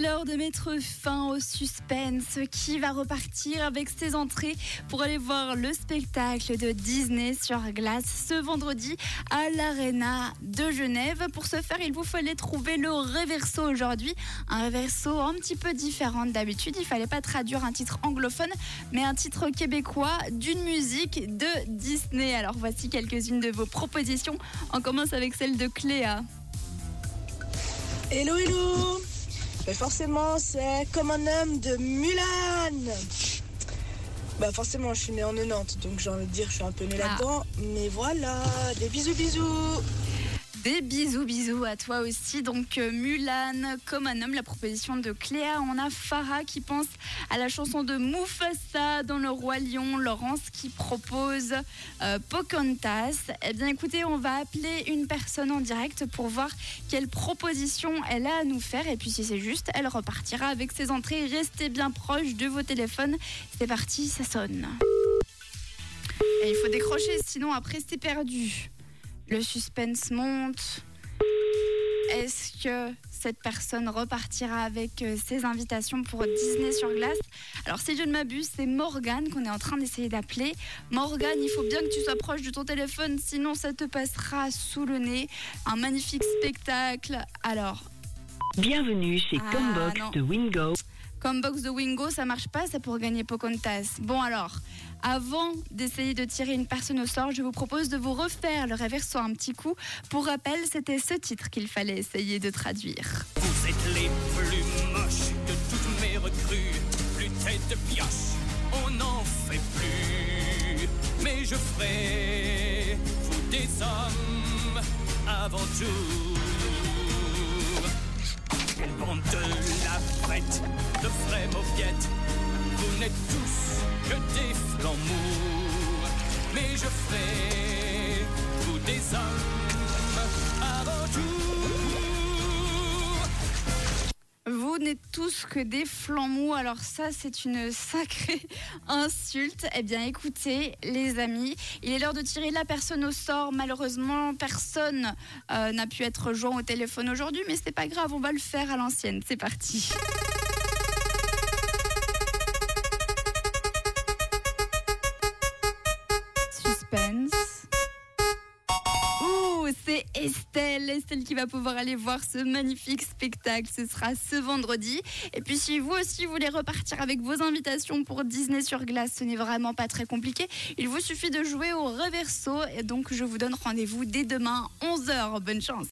l'heure de mettre fin au suspense. Qui va repartir avec ses entrées pour aller voir le spectacle de Disney sur glace ce vendredi à l'Arena de Genève Pour ce faire, il vous fallait trouver le reverso aujourd'hui. Un reverso un petit peu différent d'habitude. Il fallait pas traduire un titre anglophone, mais un titre québécois d'une musique de Disney. Alors voici quelques-unes de vos propositions. On commence avec celle de Cléa. Hello, hello Mais Forcément, c'est comme un homme de Mulan Bah forcément, je suis née en 90, donc j'ai envie de dire je suis un peu née Ah. là-dedans. Mais voilà, des bisous, bisous Des bisous, bisous à toi aussi. Donc euh, Mulan, comme un homme, la proposition de Cléa. On a Farah qui pense à la chanson de Mufasa dans Le Roi Lion. Laurence qui propose euh, Pocahontas. Eh bien écoutez, on va appeler une personne en direct pour voir quelle proposition elle a à nous faire. Et puis si c'est juste, elle repartira avec ses entrées. Restez bien proche de vos téléphones. C'est parti, ça sonne. Il faut décrocher, sinon après c'est perdu. Le suspense monte. Est-ce que cette personne repartira avec euh, ses invitations pour Disney sur glace? Alors si je ne m'abuse, c'est Morgane qu'on est en train d'essayer d'appeler. Morgane, il faut bien que tu sois proche de ton téléphone, sinon ça te passera sous le nez. Un magnifique spectacle. Alors, Bienvenue chez Ah, Combox non. de Wingo. Comme box de Wingo, ça marche pas, ça pour gagner Pocahontas. Bon alors, avant d'essayer de tirer une personne au sort, je vous propose de vous refaire le reverso un petit coup. Pour rappel, c'était ce titre qu'il fallait essayer de traduire. Vous êtes les plus moches de toutes mes recrues. Plus tête de pioche, on n'en fait plus. Mais je ferai vous des hommes avant tout. Quelle bande de la je ferai vous des hommes avant tout. Vous n'êtes tous que des flancs mous, alors ça c'est une sacrée insulte. Eh bien écoutez les amis, il est l'heure de tirer la personne au sort. Malheureusement personne euh, n'a pu être joint au téléphone aujourd'hui, mais c'est pas grave, on va le faire à l'ancienne. C'est parti. Suspense. Ouh, c'est Estelle, Estelle qui va pouvoir aller voir ce magnifique spectacle. Ce sera ce vendredi. Et puis si vous aussi voulez repartir avec vos invitations pour Disney sur glace, ce n'est vraiment pas très compliqué. Il vous suffit de jouer au reverso. Et donc je vous donne rendez-vous dès demain 11h. Bonne chance.